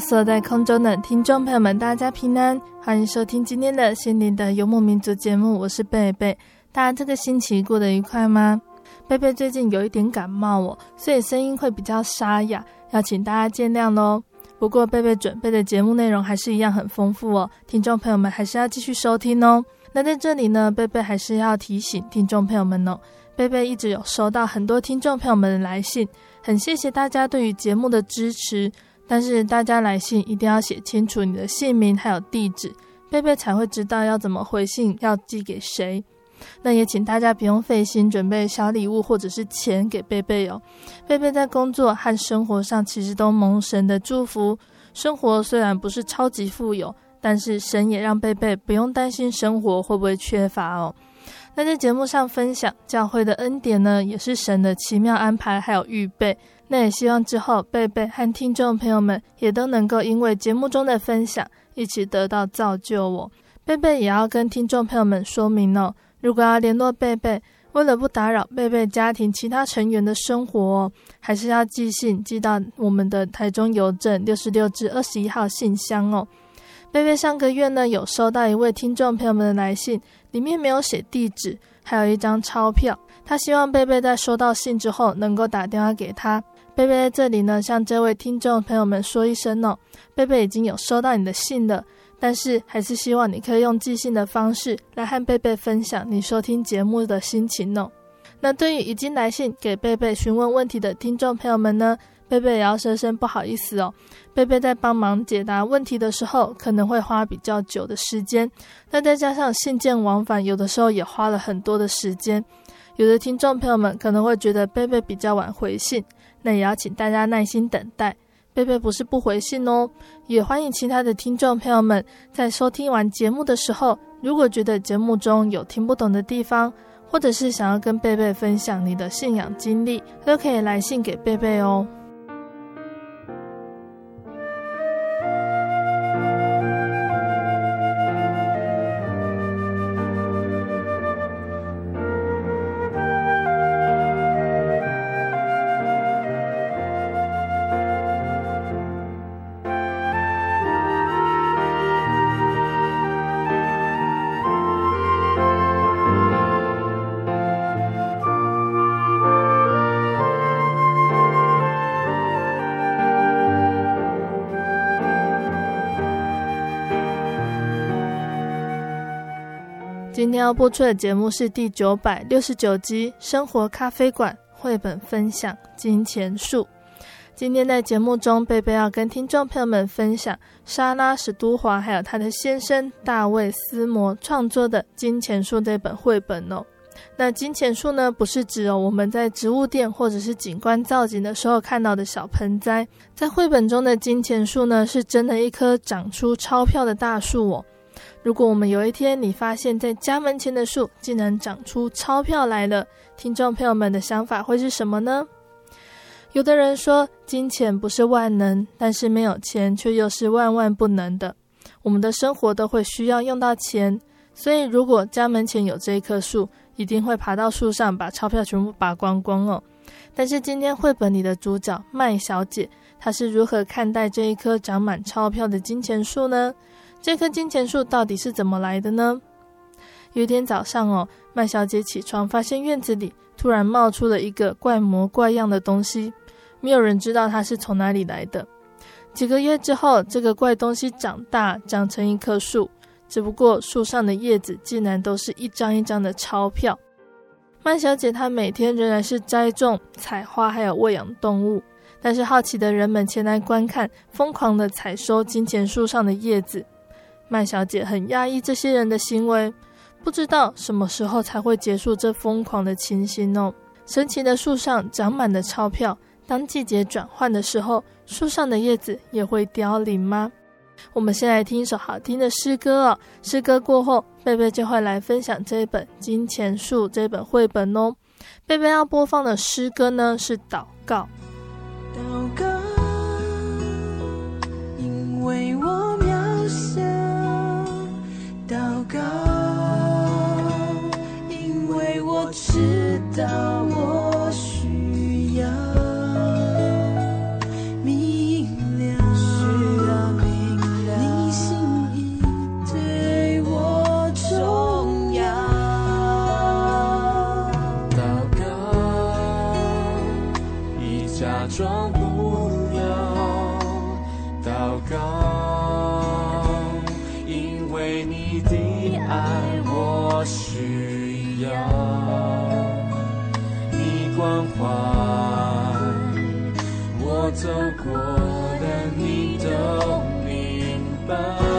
所有在空中的听众朋友们，大家平安，欢迎收听今天的心灵的游牧民族节目，我是贝贝。大家这个星期过得愉快吗？贝贝最近有一点感冒哦，所以声音会比较沙哑，要请大家见谅喽。不过贝贝准备的节目内容还是一样很丰富哦，听众朋友们还是要继续收听哦。那在这里呢，贝贝还是要提醒听众朋友们哦，贝贝一直有收到很多听众朋友们的来信，很谢谢大家对于节目的支持。但是大家来信一定要写清楚你的姓名还有地址，贝贝才会知道要怎么回信，要寄给谁。那也请大家不用费心准备小礼物或者是钱给贝贝哦。贝贝在工作和生活上其实都蒙神的祝福，生活虽然不是超级富有，但是神也让贝贝不用担心生活会不会缺乏哦。那在节目上分享教会的恩典呢，也是神的奇妙安排还有预备。那也希望之后贝贝和听众朋友们也都能够因为节目中的分享，一起得到造就哦。贝贝也要跟听众朋友们说明哦，如果要联络贝贝，为了不打扰贝贝家庭其他成员的生活哦，还是要寄信寄到我们的台中邮政六十六至二十一号信箱哦。贝贝上个月呢有收到一位听众朋友们的来信，里面没有写地址，还有一张钞票，他希望贝贝在收到信之后能够打电话给他。贝贝在这里呢，向这位听众朋友们说一声哦，贝贝已经有收到你的信了，但是还是希望你可以用寄信的方式来和贝贝分享你收听节目的心情哦。那对于已经来信给贝贝询问问题的听众朋友们呢，贝贝也要说声不好意思哦。贝贝在帮忙解答问题的时候，可能会花比较久的时间，那再加上信件往返，有的时候也花了很多的时间，有的听众朋友们可能会觉得贝贝比较晚回信。那也要请大家耐心等待，贝贝不是不回信哦，也欢迎其他的听众朋友们在收听完节目的时候，如果觉得节目中有听不懂的地方，或者是想要跟贝贝分享你的信仰经历，都可以来信给贝贝哦。今天要播出的节目是第九百六十九集《生活咖啡馆》绘本分享《金钱树》。今天在节目中，贝贝要跟听众朋友们分享莎拉·史都华还有她的先生大卫·斯摩创作的《金钱树》这本绘本哦。那金钱树呢，不是指哦我们在植物店或者是景观造景的时候看到的小盆栽，在绘本中的金钱树呢，是真的一棵长出钞票的大树哦。如果我们有一天你发现，在家门前的树竟然长出钞票来了，听众朋友们的想法会是什么呢？有的人说，金钱不是万能，但是没有钱却又是万万不能的。我们的生活都会需要用到钱，所以如果家门前有这一棵树，一定会爬到树上把钞票全部拔光光哦。但是今天绘本里的主角麦小姐，她是如何看待这一棵长满钞票的金钱树呢？这棵金钱树到底是怎么来的呢？有一天早上哦，麦小姐起床发现院子里突然冒出了一个怪模怪样的东西，没有人知道它是从哪里来的。几个月之后，这个怪东西长大，长成一棵树。只不过树上的叶子竟然都是一张一张的钞票。麦小姐她每天仍然是栽种、采花，还有喂养动物。但是好奇的人们前来观看，疯狂的采收金钱树上的叶子。麦小姐很讶异这些人的行为，不知道什么时候才会结束这疯狂的情形哦。神奇的树上长满了钞票，当季节转换的时候，树上的叶子也会凋零吗？我们先来听一首好听的诗歌哦。诗歌过后，贝贝就会来分享这一本《金钱树》这本绘本哦。贝贝要播放的诗歌呢是祷告。祷告，因为我；祷告，因为我知道我需要明亮，需要明亮。你心意对我重要，祷告，已假装。爱，我走过的你都明白。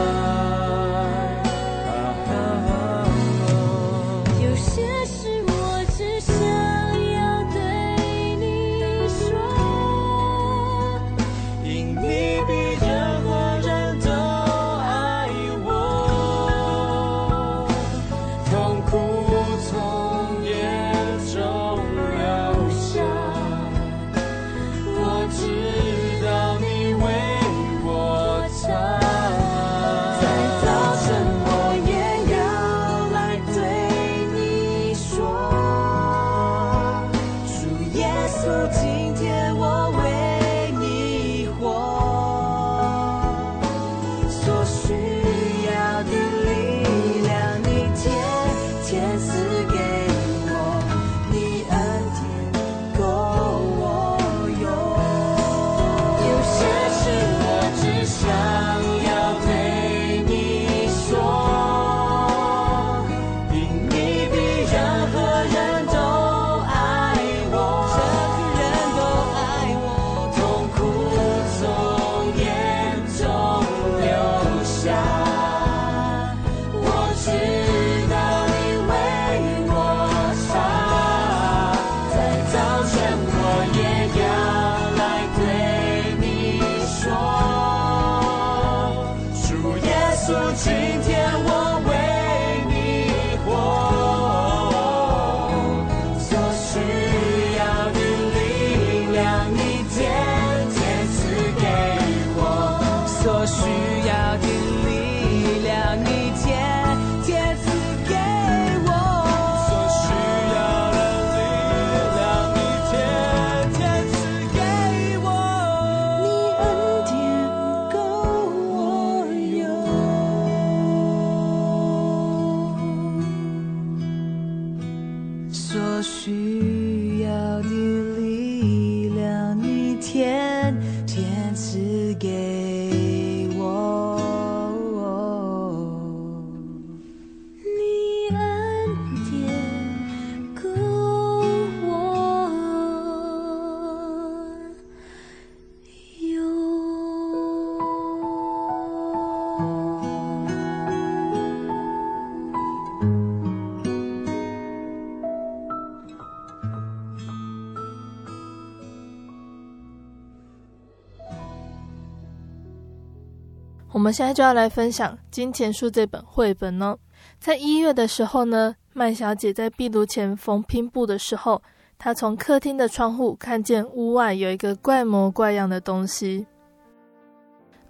们现在就要来分享《金钱树》这本绘本哦。在一月的时候呢，麦小姐在壁炉前缝拼布的时候，她从客厅的窗户看见屋外有一个怪模怪样的东西。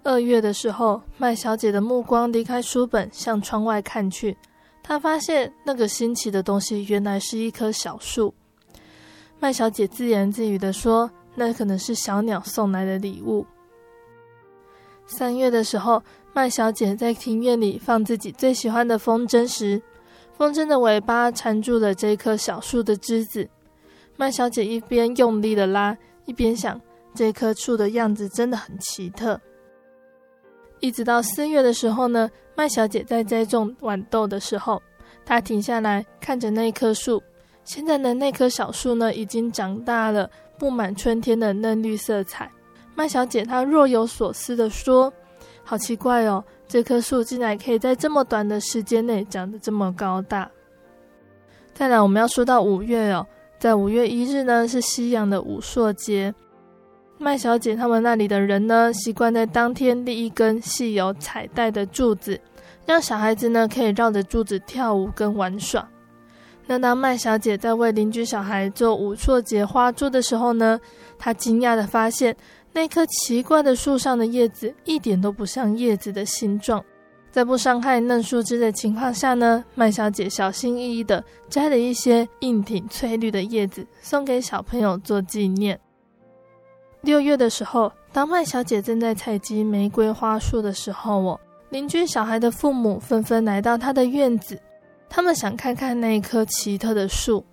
二月的时候，麦小姐的目光离开书本，向窗外看去，她发现那个新奇的东西原来是一棵小树。麦小姐自言自语地说：“那可能是小鸟送来的礼物。”三月的时候，麦小姐在庭院里放自己最喜欢的风筝时，风筝的尾巴缠住了这棵小树的枝子。麦小姐一边用力的拉，一边想：这棵树的样子真的很奇特。一直到四月的时候呢，麦小姐在栽种豌豆的时候，她停下来看着那棵树。现在的那棵小树呢，已经长大了，布满春天的嫩绿色彩。麦小姐她若有所思地说：“好奇怪哦，这棵树竟然可以在这么短的时间内长得这么高大。”再来，我们要说到五月哦，在五月一日呢，是西洋的武硕节。麦小姐他们那里的人呢，习惯在当天立一根系有彩带的柱子，让小孩子呢可以绕着柱子跳舞跟玩耍。那当麦小姐在为邻居小孩做武硕节花桌的时候呢，她惊讶地发现那棵奇怪的树上的叶子一点都不像叶子的形状。在不伤害嫩树枝的情况下呢，麦小姐小心翼翼地摘了一些硬挺翠绿的叶子送给小朋友做纪念。六月的时候，当麦小姐正在采集玫瑰花束的时候，哦，邻居小孩的父母纷纷来到她的院子。他们想看看那一棵奇特的树，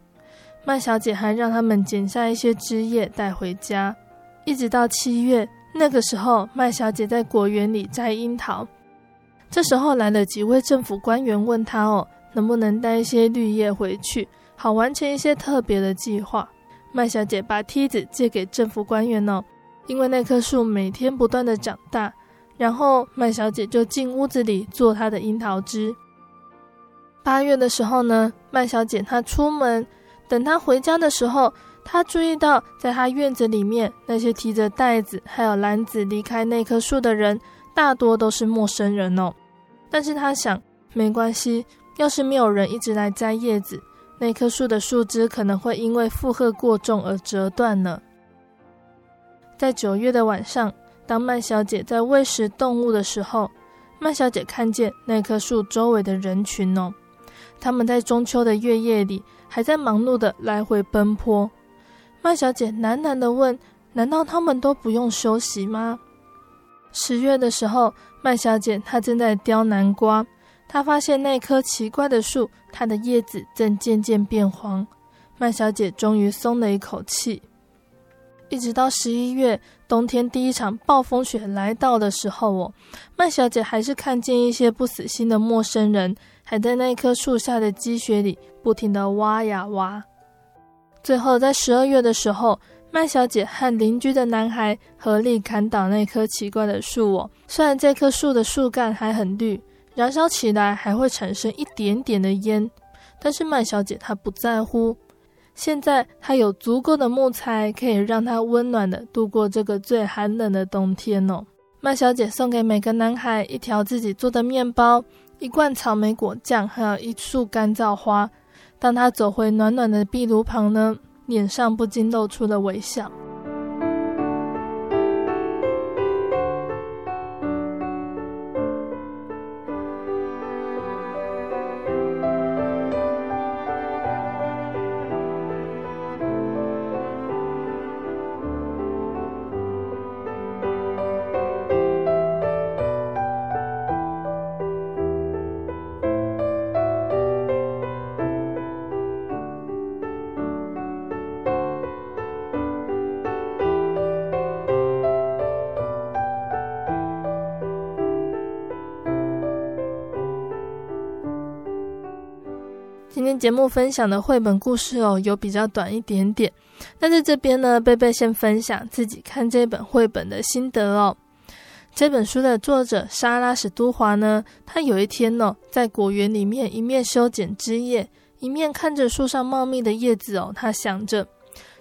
麦小姐还让他们剪下一些枝叶带回家。一直到七月，那个时候，麦小姐在果园里摘樱桃。这时候来了几位政府官员，问她哦，能不能带一些绿叶回去，好完成一些特别的计划。麦小姐把梯子借给政府官员哦，因为那棵树每天不断的长大。然后麦小姐就进屋子里做她的樱桃汁。八月的时候呢，麦小姐她出门，等她回家的时候，他注意到在他院子里面那些提着袋子还有篮子离开那棵树的人，大多都是陌生人哦。但是他想，没关系，要是没有人一直来摘叶子，那棵树的树枝可能会因为负荷过重而折断呢。在九月的晚上，当麦小姐在喂食动物的时候，麦小姐看见那棵树周围的人群哦。他们在中秋的月夜里还在忙碌的来回奔波。麦小姐喃喃的问：“难道他们都不用休息吗？”十月的时候，麦小姐她正在雕南瓜，她发现那棵奇怪的树，它的叶子正渐渐变黄。麦小姐终于松了一口气。一直到十一月，冬天第一场暴风雪来到的时候，哦，麦小姐还是看见一些不死心的陌生人。还在那棵树下的积雪里不停地挖呀挖，最后在十二月的时候，麦小姐和邻居的男孩合力砍倒那棵奇怪的树哦。虽然这棵树的树干还很绿，燃烧起来还会产生一点点的烟，但是麦小姐她不在乎。现在她有足够的木材，可以让她温暖地度过这个最寒冷的冬天哦。麦小姐送给每个男孩一条自己做的面包。一罐草莓果酱，还有一束干燥花。当他走回暖暖的壁炉旁呢，脸上不禁露出了微笑。节目分享的绘本故事哦，有比较短一点点。那在这边呢，贝贝先分享自己看这本绘本的心得哦。这本书的作者莎拉史都华呢，他有一天呢、在果园里面一面修剪枝叶，一面看着树上茂密的叶子哦，他想着，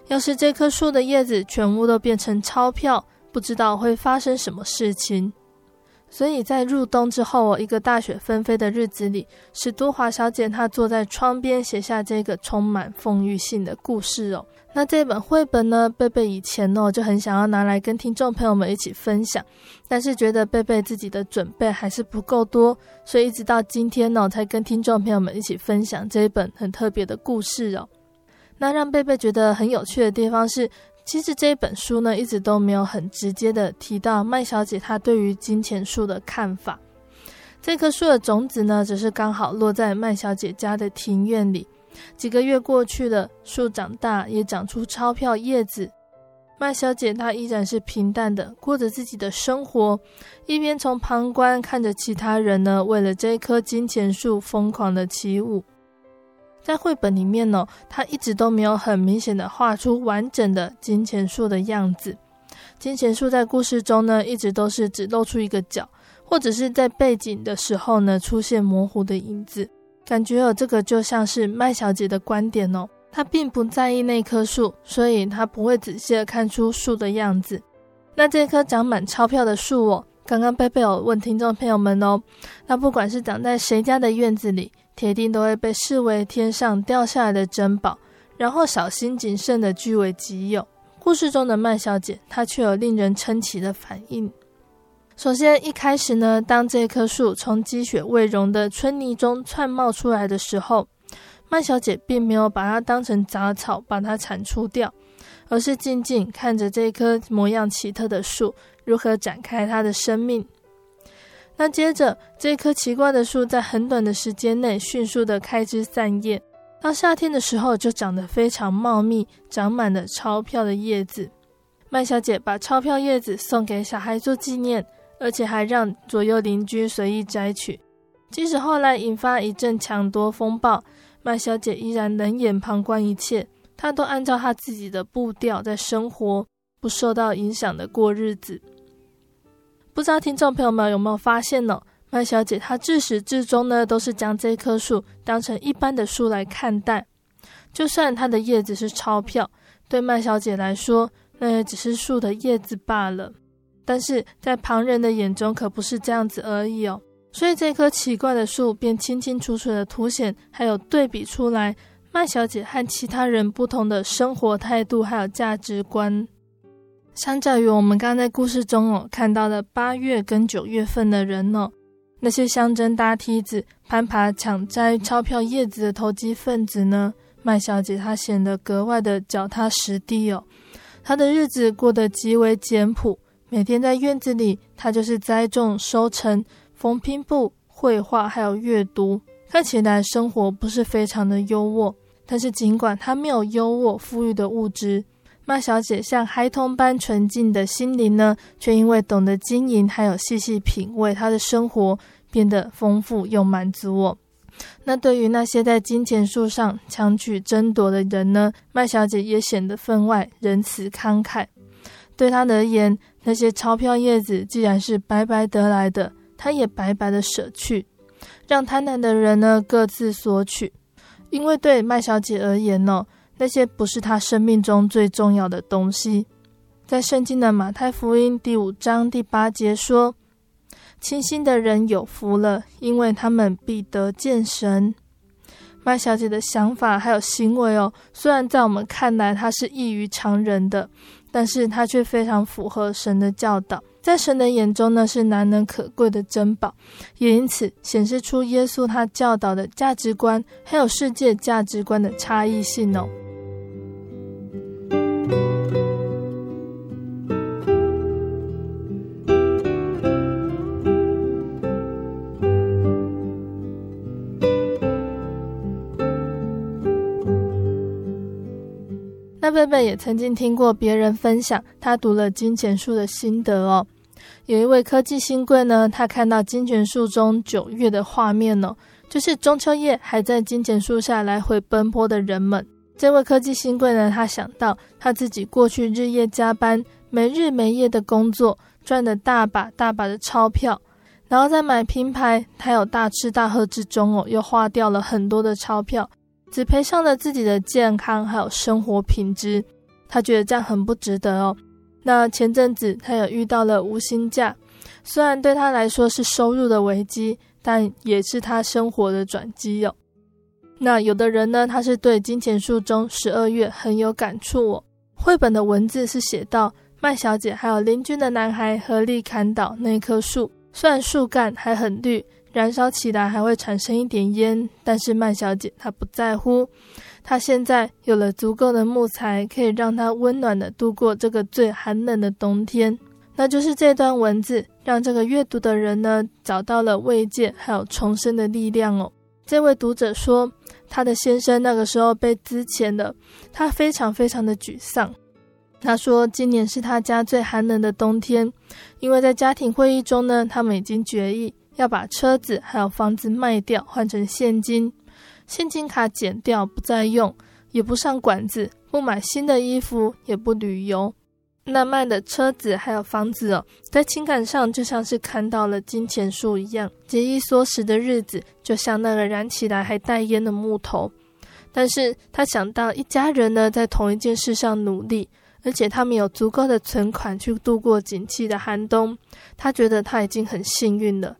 要是这棵树的叶子全部都变成钞票，不知道会发生什么事情。所以在入冬之后，一个大雪纷飞的日子里，史都华小姐她坐在窗边写下这个充满丰裕性的故事哦。那这本绘本呢，贝贝以前哦就很想要拿来跟听众朋友们一起分享，但是觉得贝贝自己的准备还是不够多，所以一直到今天呢，才跟听众朋友们一起分享这一本很特别的故事哦。那让贝贝觉得很有趣的地方是，其实这本书呢，一直都没有很直接的提到麦小姐她对于金钱树的看法。这棵树的种子呢，只是刚好落在麦小姐家的庭院里。几个月过去了，树长大，也长出钞票叶子。麦小姐她依然是平淡的过着自己的生活，一边从旁观看着其他人呢，为了这棵金钱树疯狂的起舞。在绘本里面呢，他一直都没有很明显的画出完整的金钱树的样子。金钱树在故事中呢，一直都是只露出一个角，或者是在背景的时候呢，出现模糊的影子。感觉有这个就像是麦小姐的观点哦，她并不在意那棵树，所以她不会仔细的看出树的样子。那这棵长满钞票的树哦，刚刚贝贝有问听众朋友们哦，那不管是长在谁家的院子里。铁定都会被视为天上掉下来的珍宝，然后小心谨慎地据为己有。故事中的麦小姐，她却有令人称奇的反应。首先，一开始呢，当这棵树从积雪未融的春泥中窜冒出来的时候，麦小姐并没有把它当成杂草，把它铲除掉，而是静静看着这棵模样奇特的树如何展开它的生命。那接着，这棵奇怪的树在很短的时间内迅速的开枝散叶，到夏天的时候就长得非常茂密，长满了钞票的叶子。麦小姐把钞票叶子送给小孩做纪念，而且还让左右邻居随意摘取。即使后来引发一阵抢夺风暴，麦小姐依然冷眼旁观一切，她都按照她自己的步调在生活，不受到影响的过日子。不知道听众朋友们有没有发现呢？麦小姐她自始至终呢，都是将这棵树当成一般的树来看待。就算它的叶子是钞票，对麦小姐来说，那也只是树的叶子罢了。但是在旁人的眼中，可不是这样子而已哦。所以这棵奇怪的树便清清楚楚的凸显，还有对比出来麦小姐和其他人不同的生活态度，还有价值观。相较于我们刚在故事中哦看到的八月跟九月份的人哦，那些相争搭梯子、攀爬抢摘钞票叶子的投机分子呢，麦小姐她显得格外的脚踏实地哦。她的日子过得极为简朴，每天在院子里，她就是栽种、收成、缝拼布、绘画，还有阅读，看起来生活不是非常的优渥。但是尽管她没有优渥富裕的物质。麦小姐像孩童般纯净的心灵呢，却因为懂得经营，还有细细品味，她的生活变得丰富又满足我。那对于那些在金钱树上抢取争夺的人呢，麦小姐也显得分外仁慈慷慨。对她而言，那些钞票叶子既然是白白得来的，她也白白的舍去，让贪婪的人呢各自索取。因为对麦小姐而言呢。那些不是他生命中最重要的东西。在圣经的马太福音第五章第八节说：“清心的人有福了，因为他们必得见神。”麦小姐的想法还有行为哦，虽然在我们看来她是异于常人的，但是她却非常符合神的教导，在神的眼中呢是难能可贵的珍宝，也因此显示出耶稣他教导的价值观还有世界价值观的差异性哦。贝贝也曾经听过别人分享他读了《金钱树》的心得哦。有一位科技新贵呢，他看到金钱树中九月的画面哦，就是中秋夜还在金钱树下来回奔波的人们。这位科技新贵呢，他想到他自己过去日夜加班、没日没夜的工作，赚了大把大把的钞票，然后在买品牌，他有大吃大喝之中哦，又花掉了很多的钞票。只赔上了自己的健康，还有生活品质，他觉得这样很不值得哦。那前阵子他也遇到了无薪假，虽然对他来说是收入的危机，但也是他生活的转机哟。那有的人呢，他是对金钱树中十二月很有感触哦。绘本的文字是写到，麦小姐还有邻居的男孩合力砍倒那棵树，虽然树干还很绿，燃烧起来还会产生一点烟，但是麦小姐她不在乎。她现在有了足够的木材，可以让她温暖的度过这个最寒冷的冬天。那就是这段文字，让这个阅读的人呢，找到了慰藉，还有重生的力量哦。这位读者说，他的先生那个时候被资遣了，他非常非常的沮丧。他说，今年是他家最寒冷的冬天，因为在家庭会议中呢，他们已经决议要把车子还有房子卖掉，换成现金，现金卡剪掉不再用，也不上馆子，不买新的衣服，也不旅游。那卖的车子还有房子哦，在情感上就像是看到了金钱树一样，节衣缩食的日子就像那个燃起来还带烟的木头。但是他想到一家人呢，在同一件事上努力，而且他们有足够的存款去度过景气的寒冬，他觉得他已经很幸运了。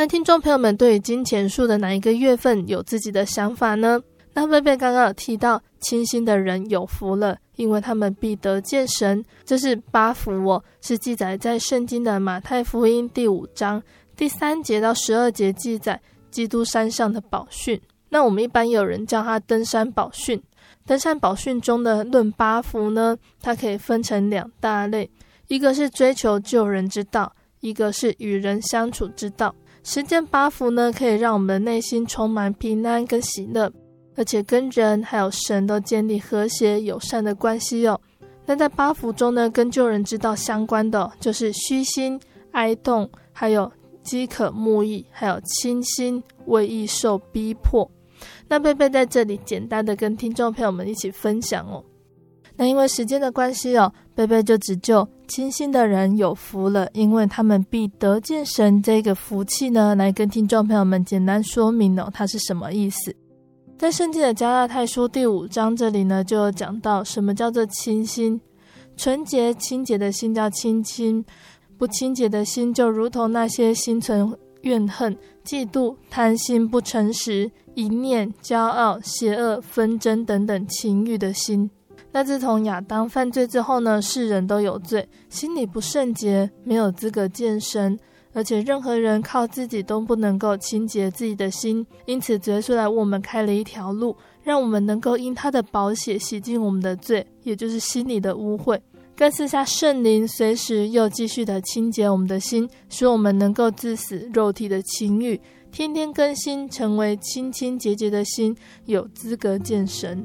那听众朋友们对于金钱树的哪一个月份有自己的想法呢？那贝贝刚刚有提到，清心的人有福了，因为他们必得见神。这是八福哦，是记载在圣经的马太福音第五章第三节到十二节记载基督山上的宝训。那我们一般有人叫他登山宝训。登山宝训中的论八福呢，它可以分成两大类，一个是追求救人之道，一个是与人相处之道。实践八福呢，可以让我们的内心充满平安跟喜乐。而且跟人还有神都建立和谐友善的关系哦。那在八福中呢，跟救人之道相关的就是虚心、哀慟，还有饥渴慕义，还有清心为义受逼迫。那贝贝在这里简单的跟听众朋友们一起分享哦。那因为时间的关系哦，贝贝就只就清心的人有福了，因为他们必得见神这个福气呢，来跟听众朋友们简单说明哦，它是什么意思。在圣经的加拉太书第五章这里呢，就有讲到什么叫做清心，纯洁清洁的心叫清心，不清洁的心就如同那些心存怨恨、嫉妒、贪心、不诚实、一念、骄傲、邪恶、纷争等等情欲的心。那自从亚当犯罪之后呢，世人都有罪，心里不圣洁，没有资格见神。而且任何人靠自己都不能够清洁自己的心，因此耶稣来为我们开了一条路，让我们能够因他的宝血洗净我们的罪，也就是心里的污秽，更赐下圣灵，随时又继续的清洁我们的心，使我们能够致死肉体的情欲，天天更新，成为清清洁洁的心，有资格见神。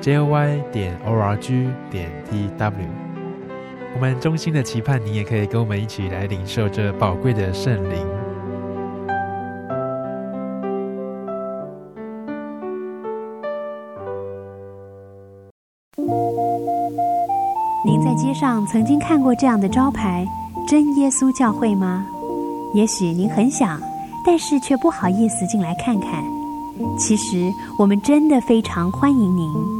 jy 点 org 点 tw。我们衷心的期盼，你也可以跟我们一起来领受这宝贵的圣灵。您在街上曾经看过这样的招牌“真耶稣教会”吗？也许您很想，但是却不好意思进来看看。其实，我们真的非常欢迎您。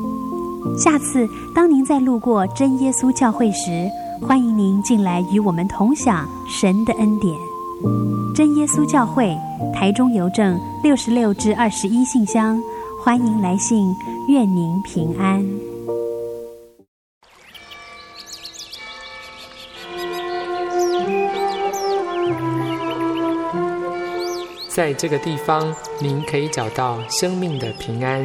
下次当您再路过真耶稣教会时，欢迎您进来与我们同享神的恩典。真耶稣教会台中邮政六十六至二十一信箱，欢迎来信，愿您平安。在这个地方，您可以找到生命的平安。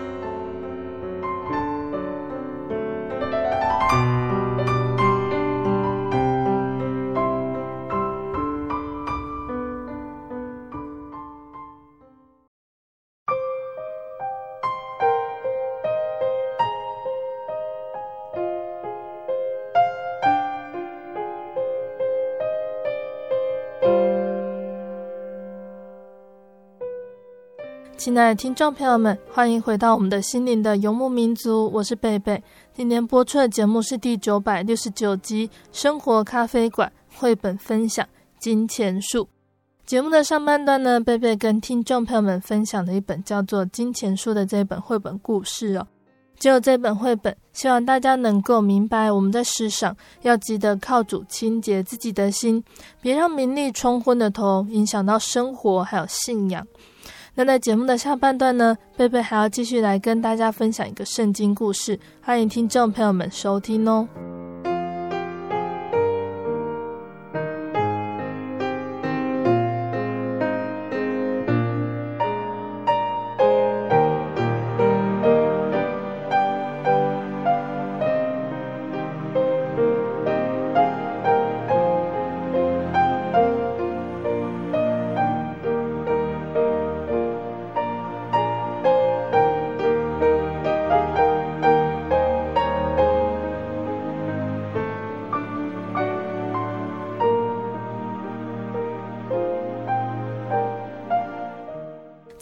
亲爱的听众朋友们，欢迎回到我们的心灵的游牧民族，我是贝贝。今天播出的节目是第九百六十九集《生活咖啡馆》绘本分享《金钱树》。节目的上半段呢，贝贝跟听众朋友们分享了一本叫做《金钱树》的这本绘本故事哦。只有这本绘本，希望大家能够明白，我们在世上要记得靠主清洁自己的心，别让名利冲昏了头，影响到生活还有信仰。那在节目的下半段呢，贝贝还要继续来跟大家分享一个圣经故事，欢迎听众朋友们收听哦。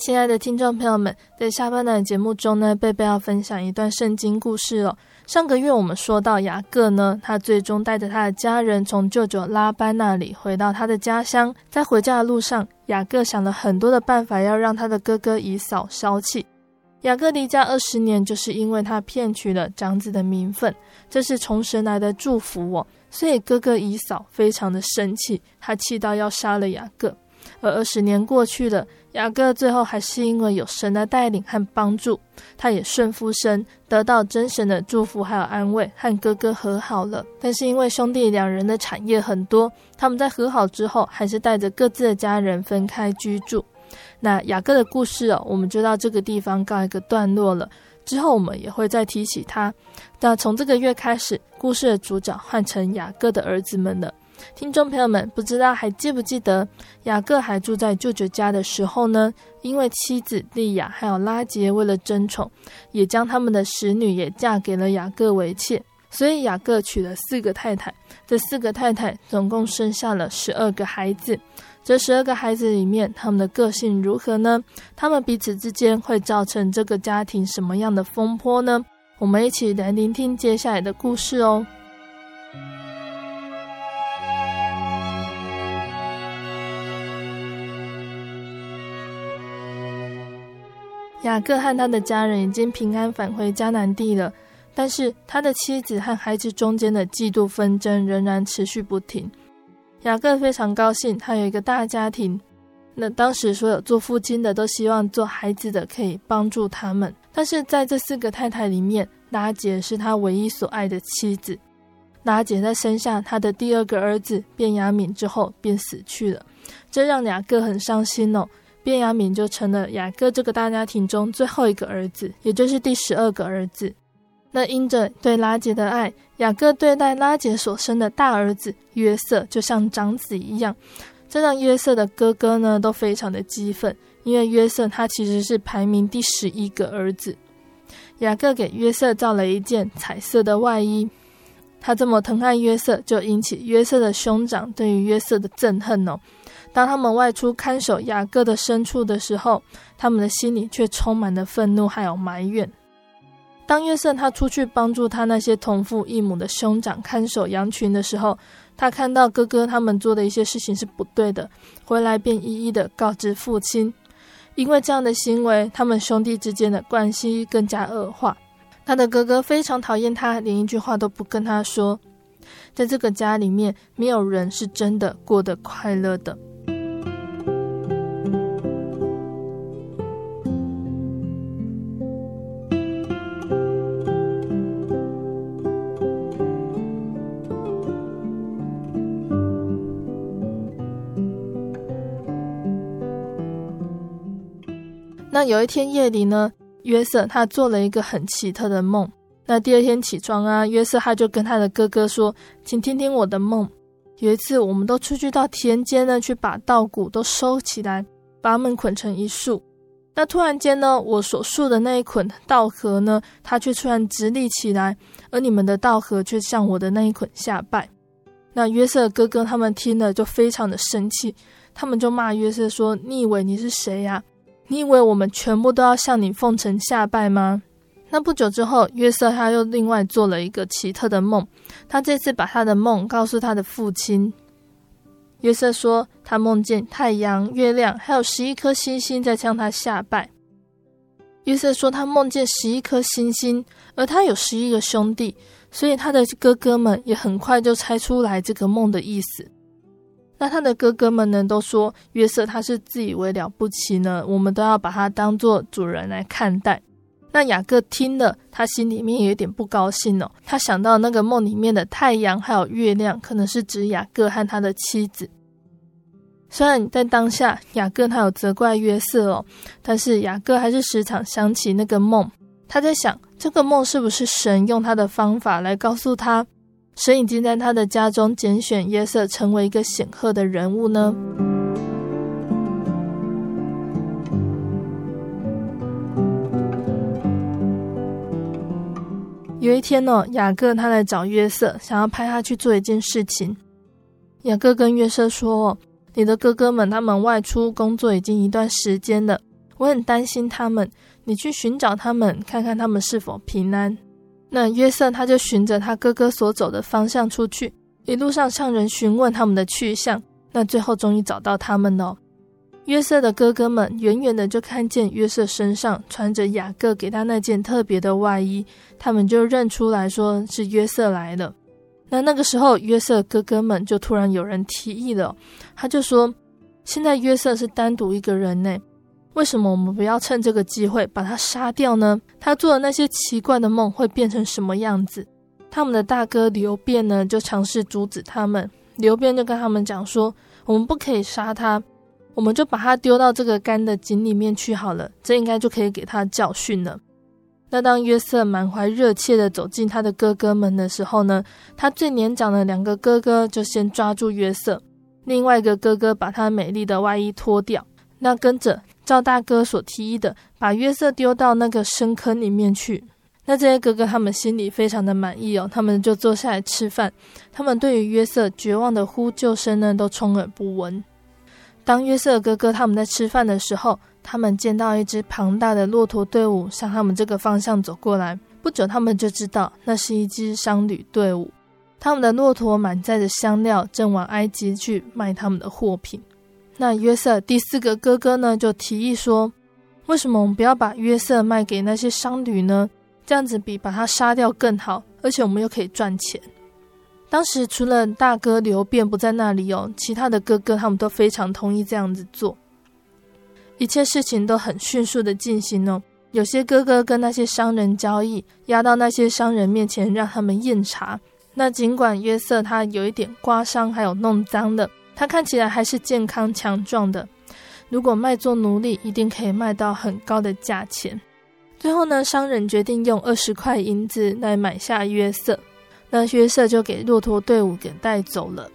亲爱的听众朋友们，在下半段节目中呢，贝贝要分享一段圣经故事哦。上个月我们说到雅各呢，他最终带着他的家人从舅舅拉班那里回到他的家乡。在回家的路上，雅各想了很多的办法，要让他的哥哥以扫消气。雅各离家二十年，就是因为他骗取了长子的名分，这是从神来的祝福哦。所以哥哥以扫非常的生气，他气到要杀了雅各。而二十年过去了。雅各最后还是因为有神的带领和帮助，他也顺服神，得到真神的祝福还有安慰，和哥哥和好了。但是因为兄弟两人的产业很多，他们在和好之后，还是带着各自的家人分开居住。那雅各的故事哦，我们就到这个地方告一个段落了。之后我们也会再提起他。那从这个月开始，故事的主角换成雅各的儿子们了。听众朋友们，不知道还记不记得雅各还住在舅舅家的时候呢？因为妻子莉亚还有拉杰为了争宠，也将他们的使女也嫁给了雅各为妾，所以雅各娶了四个太太。这四个太太总共生下了十二个孩子。这十二个孩子里面，他们的个性如何呢？他们彼此之间会造成这个家庭什么样的风波呢？我们一起来聆听接下来的故事哦。雅各和他的家人已经平安返回迦南地了，但是他的妻子和孩子中间的嫉妒纷争仍然持续不停。雅各非常高兴，他有一个大家庭。那当时所有做父亲的都希望做孩子的可以帮助他们，但是在这四个太太里面，拉姐是他唯一所爱的妻子。拉姐在生下他的第二个儿子便雅悯之后便死去了，这让雅各很伤心哦。便雅悯就成了雅各这个大家庭中最后一个儿子，也就是第十二个儿子。那因着对拉结的爱，雅各对待拉结所生的大儿子约瑟就像长子一样，这让约瑟的哥哥呢都非常的激愤，因为约瑟他其实是排名第十一个儿子。雅各给约瑟造了一件彩色的外衣，他这么疼爱约瑟，就引起约瑟的兄长对于约瑟的憎恨哦。当他们外出看守雅各的牲畜的时候，他们的心里却充满了愤怒还有埋怨。当约瑟他出去帮助他那些同父异母的兄长看守羊群的时候，他看到哥哥他们做的一些事情是不对的，回来便一一的告知父亲。因为这样的行为，他们兄弟之间的关系更加恶化。他的哥哥非常讨厌他，连一句话都不跟他说。在这个家里面，没有人是真的过得快乐的。那有一天夜里呢，约瑟他做了一个很奇特的梦。那第二天起床啊，约瑟他就跟他的哥哥说：“请听听我的梦。有一次，我们都出去到田间呢，去把稻谷都收起来，把它们捆成一束。那突然间呢，我所束的那一捆稻禾呢，它却突然直立起来，而你们的稻禾却向我的那一捆下拜。那约瑟哥哥他们听了就非常的生气，他们就骂约瑟说：‘你以为你是谁呀？’”你以为我们全部都要向你奉承下拜吗？”那不久之后，约瑟他又另外做了一个奇特的梦，他这次把他的梦告诉他的父亲。约瑟说，他梦见太阳、月亮，还有十一颗星星在向他下拜。约瑟说，他梦见十一颗星星，而他有十一个兄弟，所以他的哥哥们也很快就猜出来这个梦的意思。那他的哥哥们呢，都说约瑟他是自以为了不起呢，我们都要把他当做主人来看待。那雅各听了，他心里面有点不高兴哦。他想到那个梦里面的太阳还有月亮，可能是指雅各和他的妻子。虽然在当下雅各他有责怪约瑟哦，但是雅各还是时常想起那个梦。他在想，这个梦是不是神用他的方法来告诉他，神已经在他的家中拣选约瑟成为一个显赫的人物呢？有一天呢，雅各他来找约瑟，想要派他去做一件事情。雅各跟约瑟说：“你的哥哥们他们外出工作已经一段时间了，我很担心他们。你去寻找他们，看看他们是否平安。”那约瑟他就循着他哥哥所走的方向出去，一路上向人询问他们的去向。那最后终于找到他们了。约瑟的哥哥们远远的就看见约瑟身上穿着雅各给他那件特别的外衣，他们就认出来说是约瑟来了。那那个时候，约瑟哥哥们就突然有人提议了，他就说：“现在约瑟是单独一个人呢，为什么我们不要趁这个机会把他杀掉呢？他做的那些奇怪的梦会变成什么样子？”他们的大哥刘便呢就尝试阻止他们，刘便就跟他们讲说：“我们不可以杀他。”我们就把他丢到这个干的井里面去好了，这应该就可以给他教训了。那当约瑟满怀热切地走进他的哥哥们的时候呢，他最年长的两个哥哥就先抓住约瑟，另外一个哥哥把他美丽的外衣脱掉，那跟着赵大哥所提议的，把约瑟丢到那个深坑里面去。那这些哥哥他们心里非常的满意哦，他们就坐下来吃饭。他们对于约瑟绝望的呼救声呢，都充耳不闻。当约瑟哥哥他们在吃饭的时候，他们见到一支庞大的骆驼队伍向他们这个方向走过来。不久，他们就知道那是一支商旅队伍。他们的骆驼满载着香料，正往埃及去卖他们的货品。那约瑟第四个哥哥呢，就提议说：“为什么我们不要把约瑟卖给那些商旅呢？这样子比把他杀掉更好，而且我们又可以赚钱。”当时除了大哥流便不在那里哦，其他的哥哥他们都非常同意这样子做。一切事情都很迅速的进行哦。有些哥哥跟那些商人交易，押到那些商人面前让他们验查。那尽管约瑟他有一点刮伤，还有弄脏的，他看起来还是健康强壮的。如果卖做奴隶，一定可以卖到很高的价钱。最后呢，商人决定用二十块银子来买下约瑟。那约瑟就给骆驼队伍给带走了。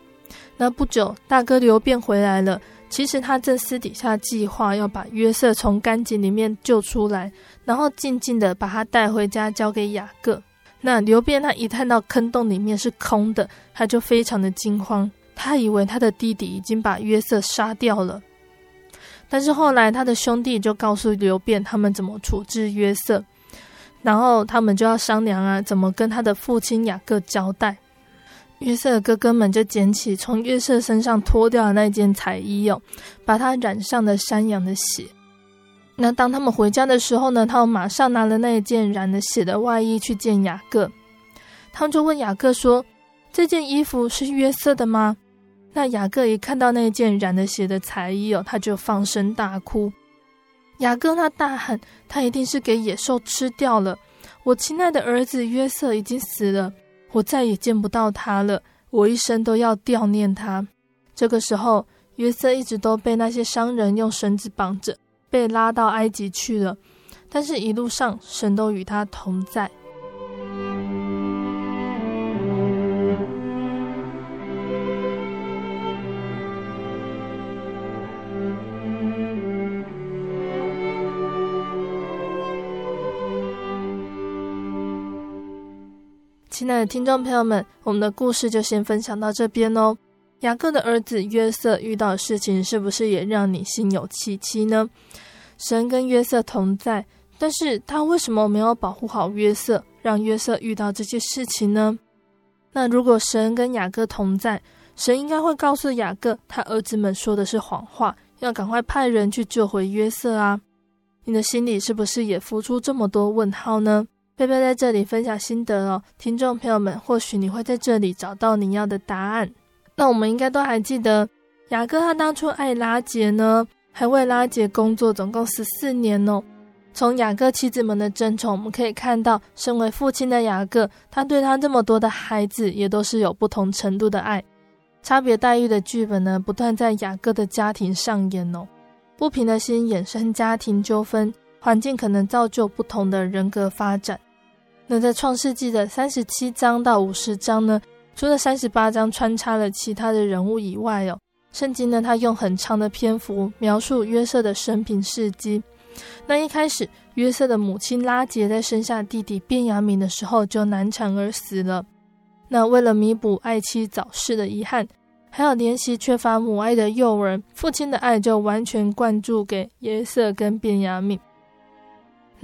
那不久，大哥流便回来了。其实他正私底下计划要把约瑟从干井里面救出来，然后静静的把他带回家交给雅各。那流便他一看到坑洞里面是空的，他就非常的惊慌，他以为他的弟弟已经把约瑟杀掉了。但是后来他的兄弟就告诉流便他们怎么处置约瑟。然后他们就要商量啊，怎么跟他的父亲雅各交代。约瑟的哥哥们就捡起从约瑟身上脱掉的那件彩衣哦，把他染上了山羊的血。那当他们回家的时候呢，他们马上拿了那一件染了血的外衣去见雅各。他们就问雅各说：“这件衣服是约瑟的吗？”那雅各一看到那件染了血的彩衣哦，他就放声大哭。雅各他大喊：“他一定是给野兽吃掉了！我亲爱的儿子约瑟已经死了，我再也见不到他了，我一生都要悼念他。”这个时候，约瑟一直都被那些商人用绳子绑着，被拉到埃及去了。但是，一路上神都与他同在。亲爱的听众朋友们，我们的故事就先分享到这边哦。雅各的儿子约瑟遇到的事情，是不是也让你心有戚戚呢？神跟约瑟同在，但是他为什么没有保护好约瑟，让约瑟遇到这些事情呢？那如果神跟雅各同在，神应该会告诉雅各，他儿子们说的是谎话，要赶快派人去救回约瑟啊！你的心里是不是也浮出这么多问号呢？贝贝在这里分享心得哦，听众朋友们，或许你会在这里找到你要的答案。那我们应该都还记得，雅各他当初爱拉杰呢，还为拉杰工作，总共十四年哦。从雅各妻子们的争宠，我们可以看到，身为父亲的雅各，他对他这么多的孩子，也都是有不同程度的爱。差别待遇的剧本呢，不断在雅各的家庭上演哦。不平的心衍生家庭纠纷，环境可能造就不同的人格发展。那在创世纪的三十七章到五十章呢，除了三十八章穿插了其他的人物以外哦，圣经呢，它用很长的篇幅描述约瑟的生平事迹。那一开始，约瑟的母亲拉结在生下弟弟便雅悯的时候就难产而死了。那为了弥补爱妻早逝的遗憾，还有怜惜缺乏母爱的幼儿，父亲的爱就完全灌注给约瑟跟便雅悯。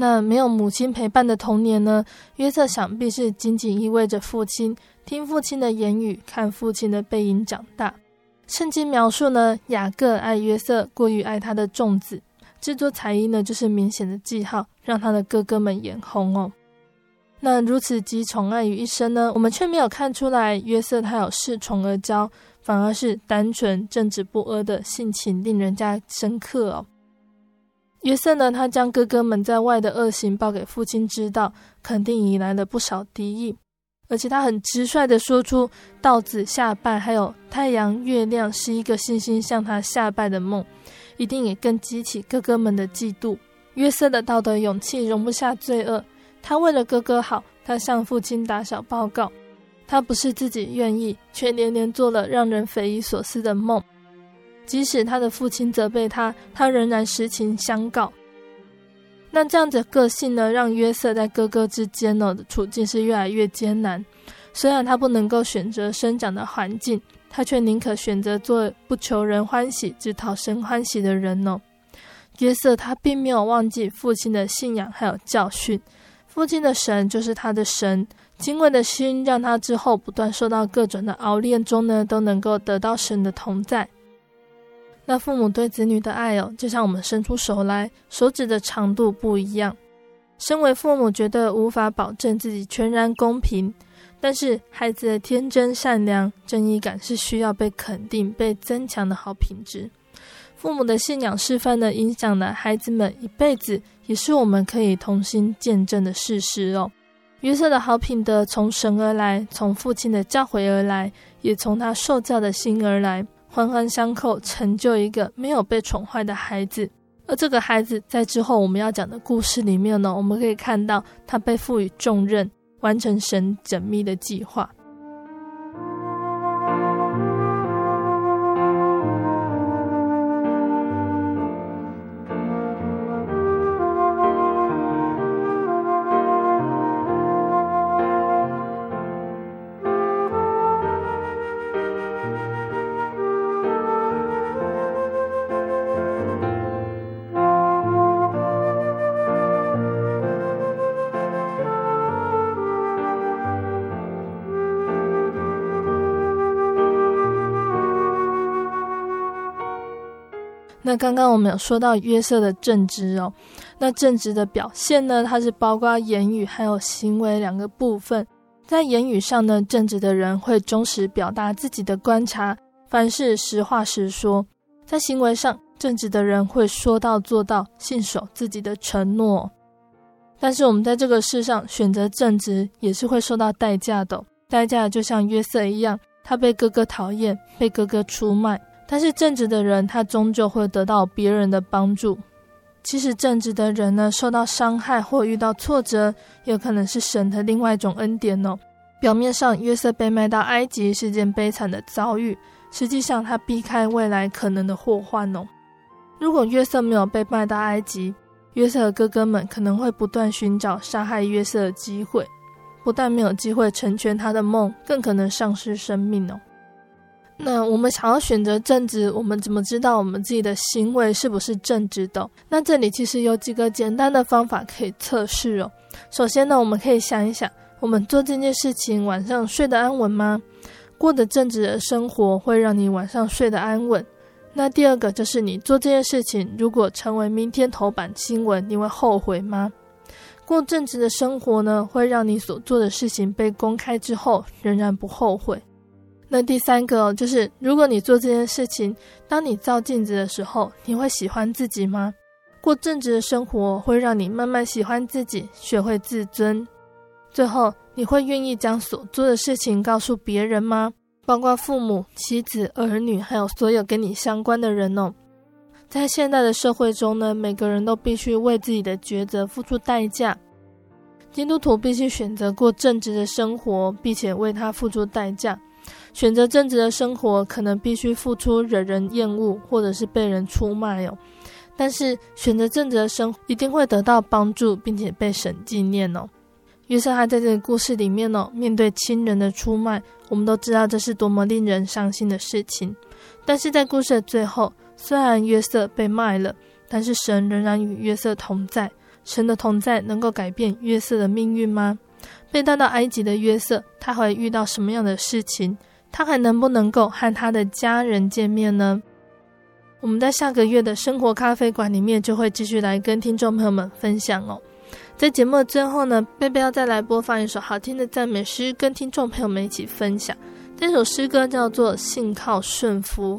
那没有母亲陪伴的童年呢？约瑟想必是紧紧依偎着父亲，听父亲的言语，看父亲的背影长大。圣经描述呢，雅各爱约瑟过于爱他的众子。制作彩衣呢，就是明显的记号，让他的哥哥们眼红哦。那如此集宠爱于一身呢，我们却没有看出来约瑟他有恃宠而骄，反而是单纯正直不阿的性情，令人家深刻哦。约瑟呢，他将哥哥们在外的恶行报给父亲知道，肯定引来了不少敌意，而且他很直率地说出稻子下拜，还有太阳、月亮是一个星星向他下拜的梦。一定也更激起哥哥们的嫉妒。约瑟的道德勇气容不下罪恶，他为了哥哥好，他向父亲打小报告。他不是自己愿意，却连连做了让人匪夷所思的梦。即使他的父亲责备他，他仍然实情相告。那这样子的个性呢，让约瑟在哥哥之间呢的处境是越来越艰难。虽然他不能够选择生长的环境。他却宁可选择做不求人欢喜，只讨神欢喜的人呢。约瑟他并没有忘记父亲的信仰还有教训，父亲的神就是他的神，敬畏的心让他之后不断受到各种的熬炼中呢，都能够得到神的同在。那父母对子女的爱哦，就像我们伸出手来，手指的长度不一样。身为父母，觉得无法保证自己全然公平。但是孩子的天真、善良、正义感是需要被肯定、被增强的好品质。父母的信仰示范呢，影响了孩子们一辈子，也是我们可以同心见证的事实哦。约瑟的好品德从神而来，从父亲的教诲而来，也从他受教的心而来，环环相扣，成就一个没有被宠坏的孩子。而这个孩子在之后我们要讲的故事里面呢，我们可以看到他被赋予重任。完成神缜密的计划。那刚刚我们有说到约瑟的正直哦，那正直的表现呢，它是包括言语还有行为两个部分。在言语上呢，正直的人会忠实表达自己的观察，凡事实话实说；在行为上，正直的人会说到做到，信守自己的承诺。但是我们在这个世上选择正直，也是会受到代价的，代价就像约瑟一样，他被哥哥讨厌，被哥哥出卖。但是正直的人，他终究会得到别人的帮助。其实正直的人呢，受到伤害或遇到挫折，有可能是神的另外一种恩典哦。表面上约瑟被卖到埃及是件悲惨的遭遇，实际上他避开未来可能的祸患哦。如果约瑟没有被卖到埃及，约瑟的哥哥们可能会不断寻找杀害约瑟的机会，不但没有机会成全他的梦，更可能丧失生命哦。那我们想要选择正直，我们怎么知道我们自己的行为是不是正直的？那这里其实有几个简单的方法可以测试哦。首先呢，我们可以想一想，我们做这件事情晚上睡得安稳吗？过得正直的生活会让你晚上睡得安稳。那第二个就是你做这件事情，如果成为明天头版新闻，你会后悔吗？过正直的生活呢，会让你所做的事情被公开之后仍然不后悔。那第三个就是，如果你做这件事情，当你照镜子的时候，你会喜欢自己吗？过正直的生活会让你慢慢喜欢自己，学会自尊。最后，你会愿意将所做的事情告诉别人吗？包括父母、妻子、儿女，还有所有跟你相关的人哦。在现代的社会中呢，每个人都必须为自己的抉择付出代价。基督徒必须选择过正直的生活，并且为他付出代价。选择正直的生活，可能必须付出惹人厌恶，或者是被人出卖哦。但是选择正直的生活，一定会得到帮助，并且被神纪念哦。约瑟他在这个故事里面哦，面对亲人的出卖，我们都知道这是多么令人伤心的事情。但是在故事的最后，虽然约瑟被卖了，但是神仍然与约瑟同在。神的同在能够改变约瑟的命运吗？被带到埃及的约瑟，他会遇到什么样的事情？他还能不能够和他的家人见面呢？我们在下个月的生活咖啡馆里面就会继续来跟听众朋友们分享哦。在节目的最后呢，贝贝要再来播放一首好听的赞美诗，跟听众朋友们一起分享。这首诗歌叫做《信靠顺服》。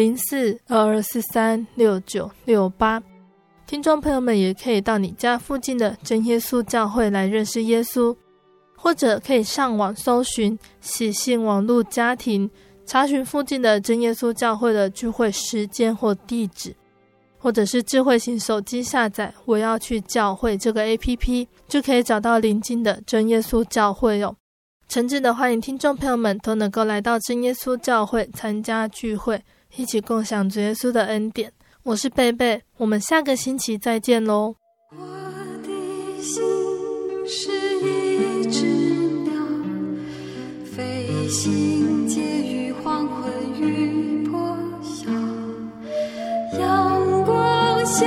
零四二二四三六九六八。听众朋友们也可以到你家附近的真耶稣教会来认识耶稣。或者可以上网搜寻喜信网络家庭，查询附近的真耶稣教会的聚会时间或地址，或者是智慧型手机下载“我要去教会”这个 APP，就可以找到邻近的真耶稣教会哟。诚挚的欢迎听众朋友们都能够来到真耶稣教会参加聚会，一起共享主耶稣的恩典。我是贝贝，我们下个星期再见喽。我的心是一只鸟，飞行结于黄昏与破晓，阳光下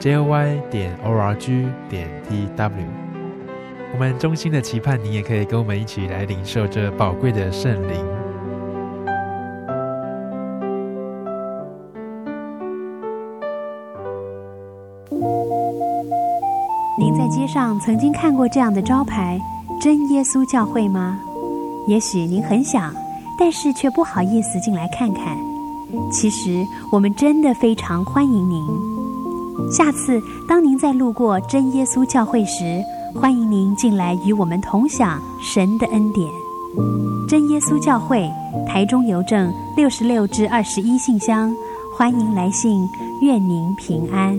Joy 点 org 点 tw，我们衷心的期盼你也可以跟我们一起来领受这宝贵的圣灵。您在街上曾经看过这样的招牌“真耶稣教会”吗？也许您很想，但是却不好意思进来看看。其实我们真的非常欢迎您。下次当您再路过真耶稣教会时，欢迎您进来与我们同享神的恩典。真耶稣教会台中邮政六十六至二十一信箱，欢迎来信。愿您平安。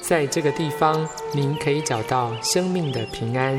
在这个地方，您可以找到生命的平安。